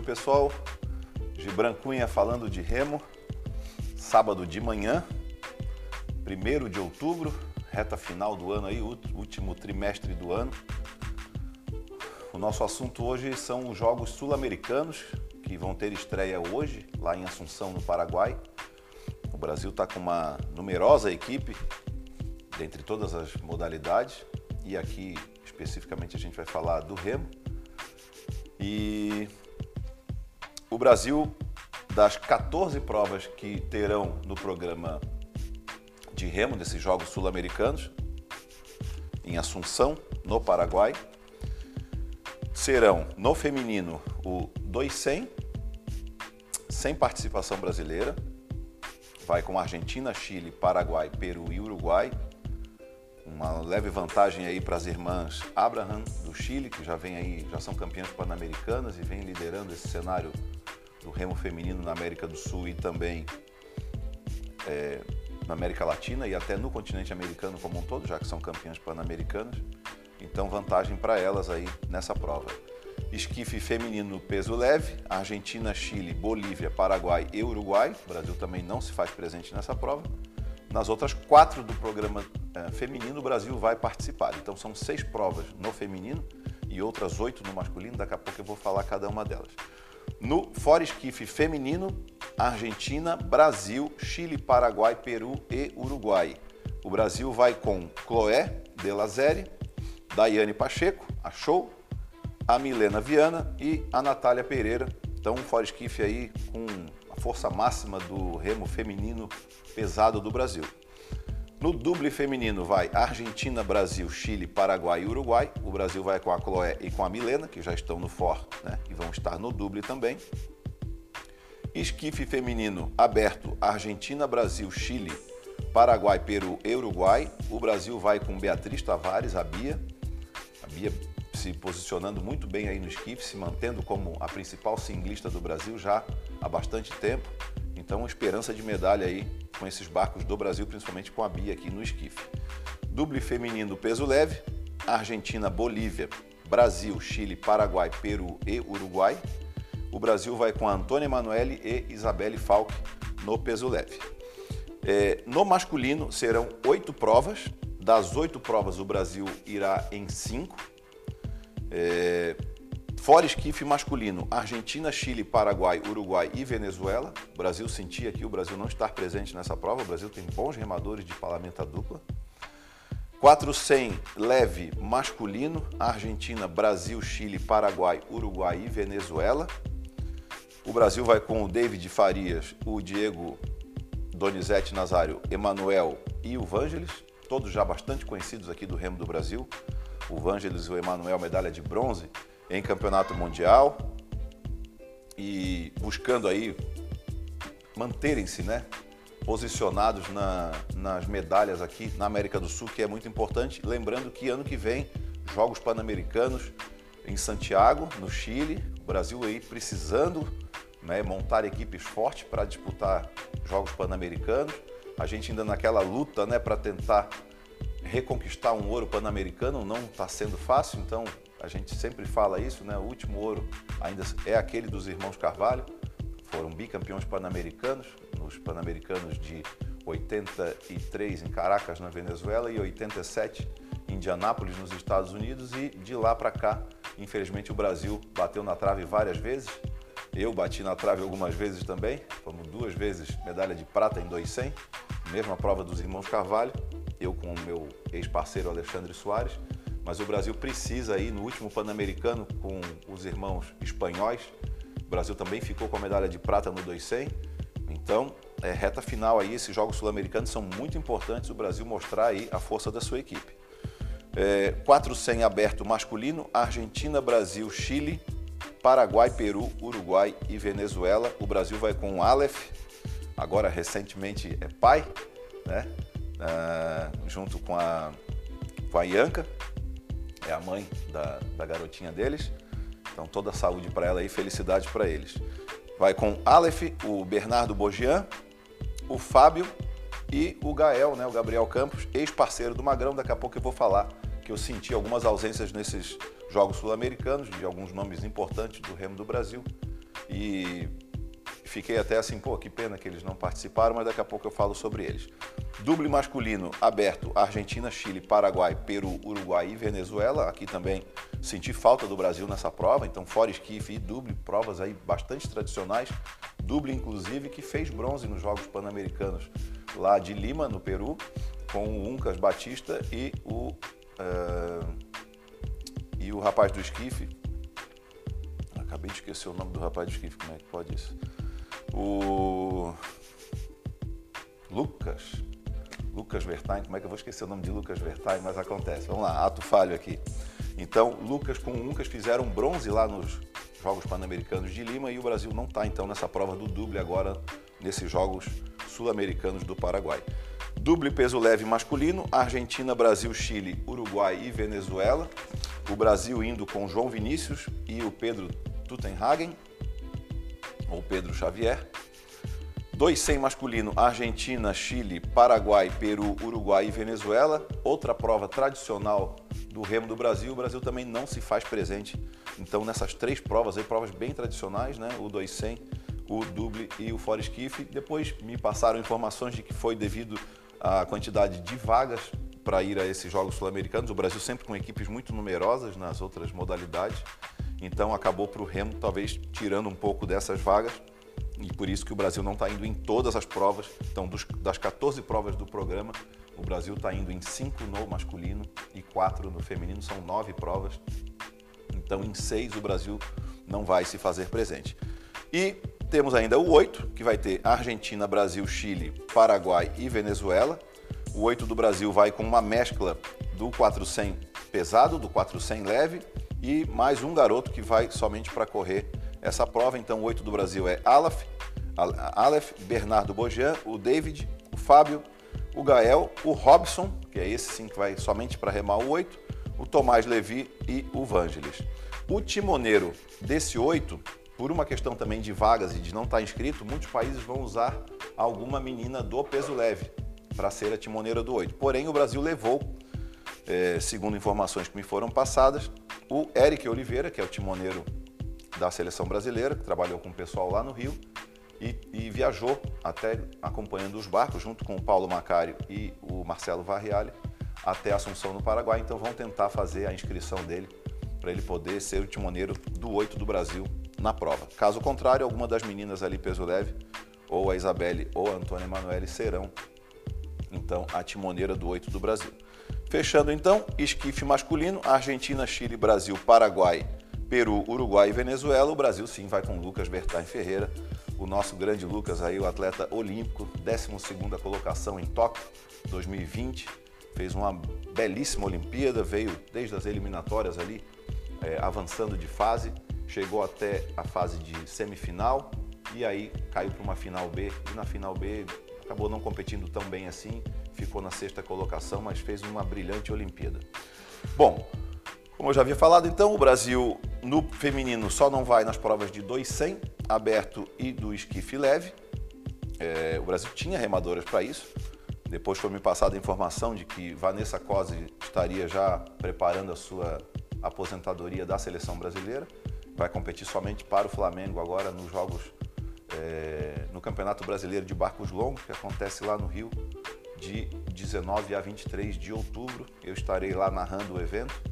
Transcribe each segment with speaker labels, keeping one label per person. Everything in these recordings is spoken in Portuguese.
Speaker 1: Oi, pessoal. Gibran Cunha falando de remo. Sábado de manhã, 1 de outubro, reta final do ano aí, último trimestre do ano. O nosso assunto hoje são os Jogos Sul-Americanos, que vão ter estreia hoje, lá em Assunção, no Paraguai. O Brasil está com uma numerosa equipe, dentre todas as modalidades, e aqui especificamente a gente vai falar do remo. E Brasil, das 14 provas que terão no programa de remo desses Jogos Sul-Americanos, em Assunção, no Paraguai, serão no feminino o 200, sem participação brasileira, vai com Argentina, Chile, Paraguai, Peru e Uruguai, uma leve vantagem aí para as irmãs Abraham do Chile, que já vem aí, já são campeãs pan-americanas e vem liderando esse cenário do remo feminino na América do Sul e também é, na América Latina e até no continente americano como um todo, já que são campeãs pan-americanas. Então, vantagem para elas aí nessa prova. Esquife feminino no peso leve, Argentina, Chile, Bolívia, Paraguai e Uruguai. O Brasil também não se faz presente nessa prova. Nas outras quatro do programa é, feminino, o Brasil vai participar. Então são seis provas no feminino e outras oito no masculino. Daqui a pouco eu vou falar cada uma delas. No fora esquife feminino, Argentina, Brasil, Chile, Paraguai, Peru e Uruguai. O Brasil vai com Chloé de Lazeri, Daiane Pacheco, a Show, a Milena Viana e a Natália Pereira. Então, um fora esquife aí com a força máxima do remo feminino pesado do Brasil. No duble feminino vai Argentina, Brasil, Chile, Paraguai e Uruguai. O Brasil vai com a Chloé e com a Milena, que já estão no for né, e vão estar no duble também. Esquife feminino aberto Argentina, Brasil, Chile, Paraguai, Peru e Uruguai. O Brasil vai com Beatriz Tavares, a Bia. A Bia se posicionando muito bem aí no esquife, se mantendo como a principal singlista do Brasil já há bastante tempo. Então, esperança de medalha aí com esses barcos do Brasil, principalmente com a Bia aqui no esquife. Duble feminino peso leve, Argentina, Bolívia, Brasil, Chile, Paraguai, Peru e Uruguai. O Brasil vai com a Antônia Emanuele e Isabelle Falck no peso leve. É, no masculino serão oito provas. Das oito provas, o Brasil irá em cinco. É, Fora esquife masculino, Argentina, Chile, Paraguai, Uruguai e Venezuela. O Brasil sentia aqui o Brasil não estar presente nessa prova. O Brasil tem bons remadores de parlamenta dupla. 400 leve masculino, Argentina, Brasil, Chile, Paraguai, Uruguai e Venezuela. O Brasil vai com o David Farias, o Diego Donizete Nazário, Emanuel e o Vangelis, todos já bastante conhecidos aqui do remo do Brasil. O Vangelis e o Emanuel, medalha de bronze em campeonato mundial e buscando aí manterem-se, né, posicionados na, nas medalhas aqui na América do Sul, que é muito importante. Lembrando que ano que vem, Jogos Pan-Americanos em Santiago, no Chile, o Brasil aí precisando né, montar equipes fortes para disputar Jogos Pan-Americanos. A gente ainda naquela luta né, para tentar reconquistar um ouro pan-americano não está sendo fácil, então a gente sempre fala isso, né? O último ouro ainda é aquele dos irmãos Carvalho, foram bicampeões pan-americanos, nos pan-americanos de 83 em Caracas, na Venezuela, e 87 em Indianápolis, nos Estados Unidos, e de lá para cá, infelizmente, o Brasil bateu na trave várias vezes. Eu bati na trave algumas vezes também, fomos duas vezes medalha de prata em 200, mesma prova dos irmãos Carvalho, eu com o meu ex-parceiro Alexandre Soares mas o Brasil precisa aí no último Pan-Americano com os irmãos espanhóis. O Brasil também ficou com a medalha de prata no 200. Então, é, reta final aí, esses jogos sul-americanos são muito importantes o Brasil mostrar aí a força da sua equipe. É, 400 aberto masculino, Argentina, Brasil, Chile, Paraguai, Peru, Uruguai e Venezuela. O Brasil vai com o Aleph, agora recentemente é pai, né? Ah, junto com a, com a Ianca é a mãe da, da garotinha deles. Então toda a saúde para ela e felicidade para eles. Vai com Aleph, o Bernardo Bogian, o Fábio e o Gael, né, o Gabriel Campos, ex-parceiro do Magrão. Daqui a pouco eu vou falar que eu senti algumas ausências nesses Jogos Sul-Americanos, de alguns nomes importantes do remo do Brasil. e fiquei até assim, pô, que pena que eles não participaram, mas daqui a pouco eu falo sobre eles. Duble masculino aberto: Argentina, Chile, Paraguai, Peru, Uruguai e Venezuela. Aqui também senti falta do Brasil nessa prova, então fora esquife e duble, provas aí bastante tradicionais. Duble, inclusive, que fez bronze nos Jogos Pan-Americanos lá de Lima, no Peru, com o Uncas Batista e o, uh, e o rapaz do esquife. Acabei de esquecer o nome do rapaz do esquife, como é que pode isso? O Lucas. Lucas Vertain, como é que eu vou esquecer o nome de Lucas Vertain, mas acontece. Vamos lá, ato falho aqui. Então, Lucas com o Lucas fizeram bronze lá nos Jogos Pan-Americanos de Lima e o Brasil não está então nessa prova do duble agora nesses Jogos Sul-Americanos do Paraguai. Duble peso leve masculino, Argentina, Brasil, Chile, Uruguai e Venezuela. O Brasil indo com João Vinícius e o Pedro Tutenhagen, ou Pedro Xavier. 200 masculino, Argentina, Chile, Paraguai, Peru, Uruguai e Venezuela. Outra prova tradicional do remo do Brasil. O Brasil também não se faz presente. Então, nessas três provas, aí, provas bem tradicionais, né? o 200, o duble e o fora esquife. Depois me passaram informações de que foi devido à quantidade de vagas para ir a esses Jogos Sul-Americanos. O Brasil sempre com equipes muito numerosas nas outras modalidades. Então, acabou para o remo, talvez tirando um pouco dessas vagas e por isso que o Brasil não está indo em todas as provas. Então, dos, das 14 provas do programa, o Brasil está indo em 5 no masculino e 4 no feminino, são 9 provas. Então, em 6 o Brasil não vai se fazer presente. E temos ainda o 8, que vai ter Argentina, Brasil, Chile, Paraguai e Venezuela. O 8 do Brasil vai com uma mescla do 400 pesado, do 400 leve e mais um garoto que vai somente para correr essa prova. Então, o 8 do Brasil é Aleph, Aleph, Bernardo Bojan, o David, o Fábio, o Gael, o Robson, que é esse sim que vai somente para remar o 8, o Tomás Levi e o Vangelis. O timoneiro desse 8, por uma questão também de vagas e de não estar inscrito, muitos países vão usar alguma menina do peso leve para ser a timoneira do 8. Porém, o Brasil levou, é, segundo informações que me foram passadas, o Eric Oliveira, que é o timoneiro da seleção brasileira, que trabalhou com o pessoal lá no Rio e, e, viajou até acompanhando os barcos, junto com o Paulo Macário e o Marcelo Varriale, até Assunção no Paraguai. Então vão tentar fazer a inscrição dele para ele poder ser o timoneiro do 8 do Brasil na prova. Caso contrário, alguma das meninas ali peso leve, ou a Isabelle ou a Antônia Emanuele serão então a timoneira do 8 do Brasil. Fechando então, esquife masculino, Argentina, Chile, Brasil, Paraguai, Peru, Uruguai e Venezuela. O Brasil sim vai com Lucas Bertain Ferreira, o nosso grande Lucas aí, o atleta olímpico, 12ª colocação em Tóquio 2020. Fez uma belíssima Olimpíada, veio desde as eliminatórias ali, é, avançando de fase, chegou até a fase de semifinal e aí caiu para uma final B. E na final B acabou não competindo tão bem assim, ficou na sexta colocação, mas fez uma brilhante Olimpíada. Bom, como eu já havia falado, então, o Brasil no feminino só não vai nas provas de 200 aberto e do esquife leve. É, o Brasil tinha remadoras para isso. Depois foi me passada a informação de que Vanessa Cosi estaria já preparando a sua aposentadoria da seleção brasileira. Vai competir somente para o Flamengo agora nos jogos é, no Campeonato Brasileiro de Barcos Longos, que acontece lá no Rio, de 19 a 23 de outubro. Eu estarei lá narrando o evento.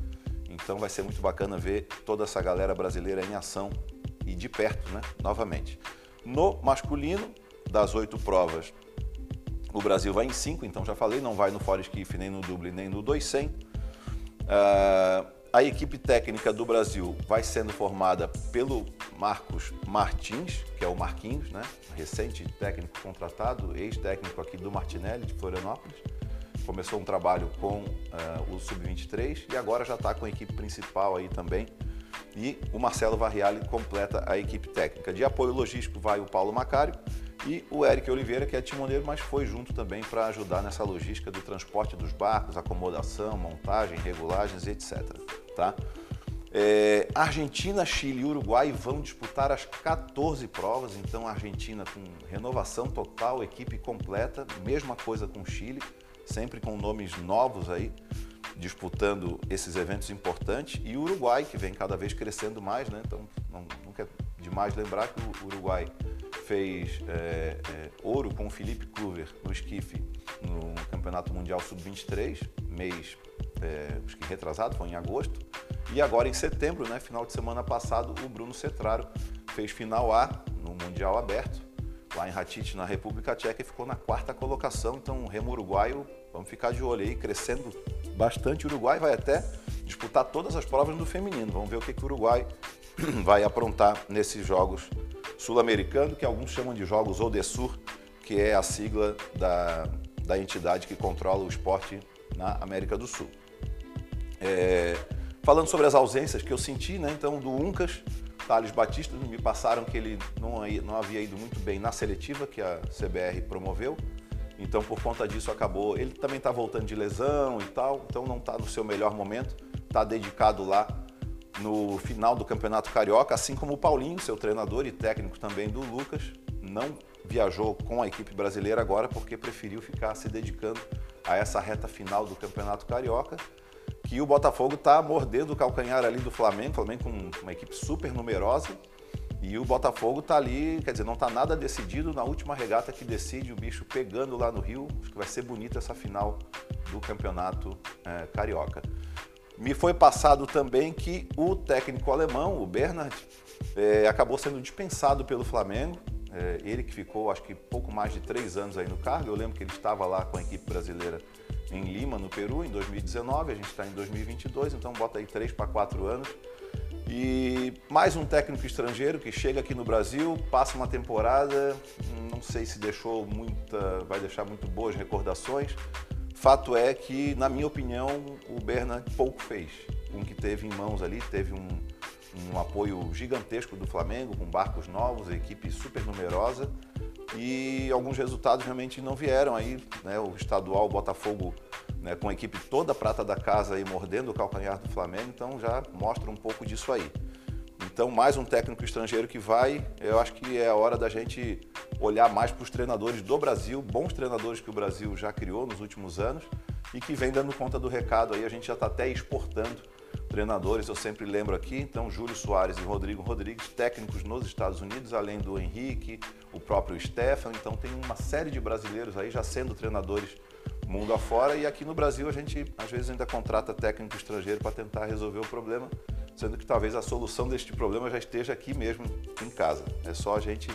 Speaker 1: Então vai ser muito bacana ver toda essa galera brasileira em ação e de perto, né? Novamente. No masculino, das oito provas, o Brasil vai em cinco, então já falei, não vai no fora esquife, nem no duble, nem no 200. Uh, a equipe técnica do Brasil vai sendo formada pelo Marcos Martins, que é o Marquinhos, né? recente técnico contratado, ex-técnico aqui do Martinelli, de Florianópolis começou um trabalho com uh, o Sub-23 e agora já está com a equipe principal aí também. E o Marcelo Varriale completa a equipe técnica. De apoio logístico vai o Paulo Macário e o Eric Oliveira, que é timoneiro, mas foi junto também para ajudar nessa logística do transporte dos barcos, acomodação, montagem, regulagens, etc. Tá? É, Argentina, Chile e Uruguai vão disputar as 14 provas, então Argentina com renovação total, equipe completa, mesma coisa com Chile sempre com nomes novos aí disputando esses eventos importantes e o Uruguai que vem cada vez crescendo mais, né? Então não, não quer demais lembrar que o Uruguai fez é, é, ouro com o Felipe Kluver no esquife no Campeonato Mundial Sub-23, mês é, acho que retrasado, foi em agosto. E agora em setembro, né, final de semana passado, o Bruno Cetraro fez final A no Mundial Aberto, lá em Ratic, na República Tcheca, e ficou na quarta colocação. Então, o remo uruguaio, vamos ficar de olho aí, crescendo bastante. O Uruguai vai até disputar todas as provas do feminino. Vamos ver o que, que o Uruguai vai aprontar nesses jogos sul-americano, que alguns chamam de Jogos Odessur, que é a sigla da, da entidade que controla o esporte na América do Sul. É, falando sobre as ausências que eu senti, né, então do Uncas, Thales Batista, me passaram que ele não, não havia ido muito bem na seletiva que a CBR promoveu, então por conta disso acabou. Ele também está voltando de lesão e tal, então não está no seu melhor momento, está dedicado lá no final do Campeonato Carioca, assim como o Paulinho, seu treinador e técnico também do Lucas, não viajou com a equipe brasileira agora porque preferiu ficar se dedicando a essa reta final do Campeonato Carioca, que o Botafogo está mordendo o calcanhar ali do Flamengo, o Flamengo com uma equipe super numerosa, e o Botafogo está ali, quer dizer, não está nada decidido na última regata que decide o bicho pegando lá no Rio. Acho que vai ser bonita essa final do Campeonato é, Carioca. Me foi passado também que o técnico alemão, o Bernard, é, acabou sendo dispensado pelo Flamengo. É, ele que ficou, acho que pouco mais de três anos aí no cargo. Eu lembro que ele estava lá com a equipe brasileira em Lima, no Peru, em 2019. A gente está em 2022, então bota aí três para quatro anos. E mais um técnico estrangeiro que chega aqui no Brasil, passa uma temporada, não sei se deixou muita, vai deixar muito boas recordações, Fato é que, na minha opinião, o Berna pouco fez com o que teve em mãos ali. Teve um, um apoio gigantesco do Flamengo, com barcos novos, equipe super numerosa e alguns resultados realmente não vieram aí, né? O estadual o Botafogo, né, com a equipe toda prata da casa aí mordendo o calcanhar do Flamengo, então já mostra um pouco disso aí. Então, mais um técnico estrangeiro que vai, eu acho que é a hora da gente olhar mais para os treinadores do Brasil, bons treinadores que o Brasil já criou nos últimos anos e que vem dando conta do recado aí. A gente já está até exportando treinadores, eu sempre lembro aqui, então Júlio Soares e Rodrigo Rodrigues, técnicos nos Estados Unidos, além do Henrique, o próprio Stefan, então tem uma série de brasileiros aí já sendo treinadores mundo afora e aqui no Brasil a gente às vezes ainda contrata técnico estrangeiro para tentar resolver o problema sendo que talvez a solução deste problema já esteja aqui mesmo em casa. É só a gente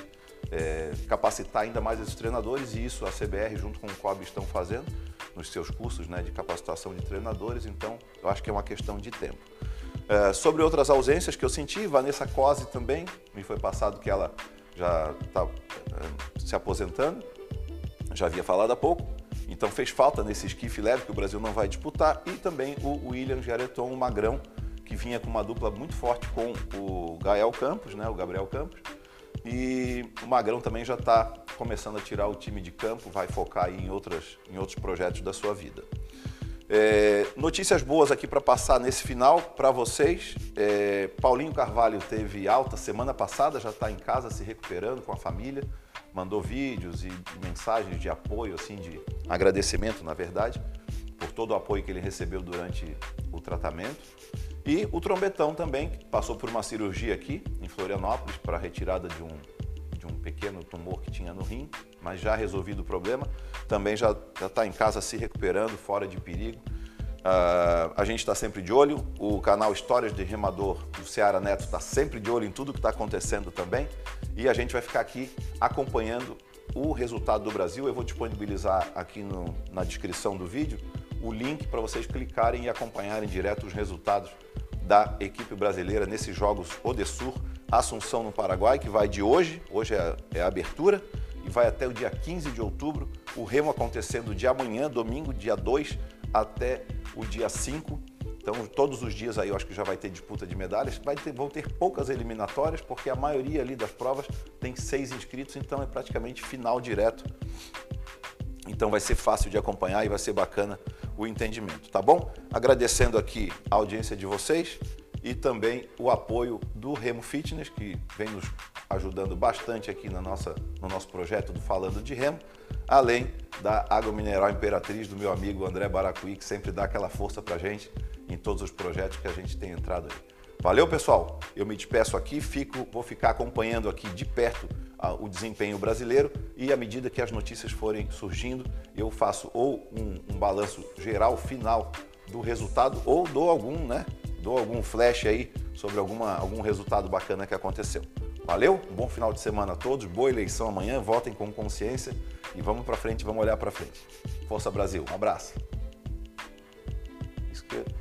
Speaker 1: é, capacitar ainda mais esses treinadores e isso a CBR junto com o COB estão fazendo nos seus cursos né, de capacitação de treinadores, então eu acho que é uma questão de tempo. É, sobre outras ausências que eu senti, Vanessa Cosi também, me foi passado que ela já está é, se aposentando, já havia falado há pouco, então fez falta nesse esquife leve que o Brasil não vai disputar, e também o William Jareton, o Magrão, que vinha com uma dupla muito forte com o Gael Campos, né, o Gabriel Campos. E o Magrão também já está começando a tirar o time de campo, vai focar em, outras, em outros projetos da sua vida. É, notícias boas aqui para passar nesse final para vocês. É, Paulinho Carvalho teve alta semana passada, já está em casa se recuperando com a família, mandou vídeos e mensagens de apoio, assim, de agradecimento, na verdade, por todo o apoio que ele recebeu durante o tratamento. E o trombetão também, que passou por uma cirurgia aqui em Florianópolis para retirada de um, de um pequeno tumor que tinha no rim, mas já resolvido o problema. Também já está em casa se recuperando, fora de perigo. Uh, a gente está sempre de olho. O canal Histórias de Remador do Ceará Neto está sempre de olho em tudo que está acontecendo também. E a gente vai ficar aqui acompanhando o resultado do Brasil. Eu vou disponibilizar aqui no, na descrição do vídeo o link para vocês clicarem e acompanharem direto os resultados da equipe brasileira nesses Jogos Odessur, Assunção no Paraguai, que vai de hoje, hoje é, é a abertura, e vai até o dia 15 de outubro, o remo acontecendo de amanhã, domingo, dia 2, até o dia 5. Então, todos os dias aí eu acho que já vai ter disputa de medalhas. Vai ter, vão ter poucas eliminatórias, porque a maioria ali das provas tem seis inscritos, então é praticamente final direto. Então vai ser fácil de acompanhar e vai ser bacana o entendimento, tá bom? Agradecendo aqui a audiência de vocês e também o apoio do Remo Fitness, que vem nos ajudando bastante aqui na nossa, no nosso projeto do Falando de Remo, além da Água Mineral Imperatriz do meu amigo André Baracuí, que sempre dá aquela força para gente em todos os projetos que a gente tem entrado aí. Valeu, pessoal. Eu me despeço aqui, fico, vou ficar acompanhando aqui de perto ah, o desempenho brasileiro e à medida que as notícias forem surgindo, eu faço ou um, um balanço geral final do resultado ou dou algum, né? Dou algum flash aí sobre alguma, algum resultado bacana que aconteceu. Valeu? Um bom final de semana a todos, boa eleição amanhã, votem com consciência e vamos para frente, vamos olhar para frente. Força Brasil, um abraço. Esquerda.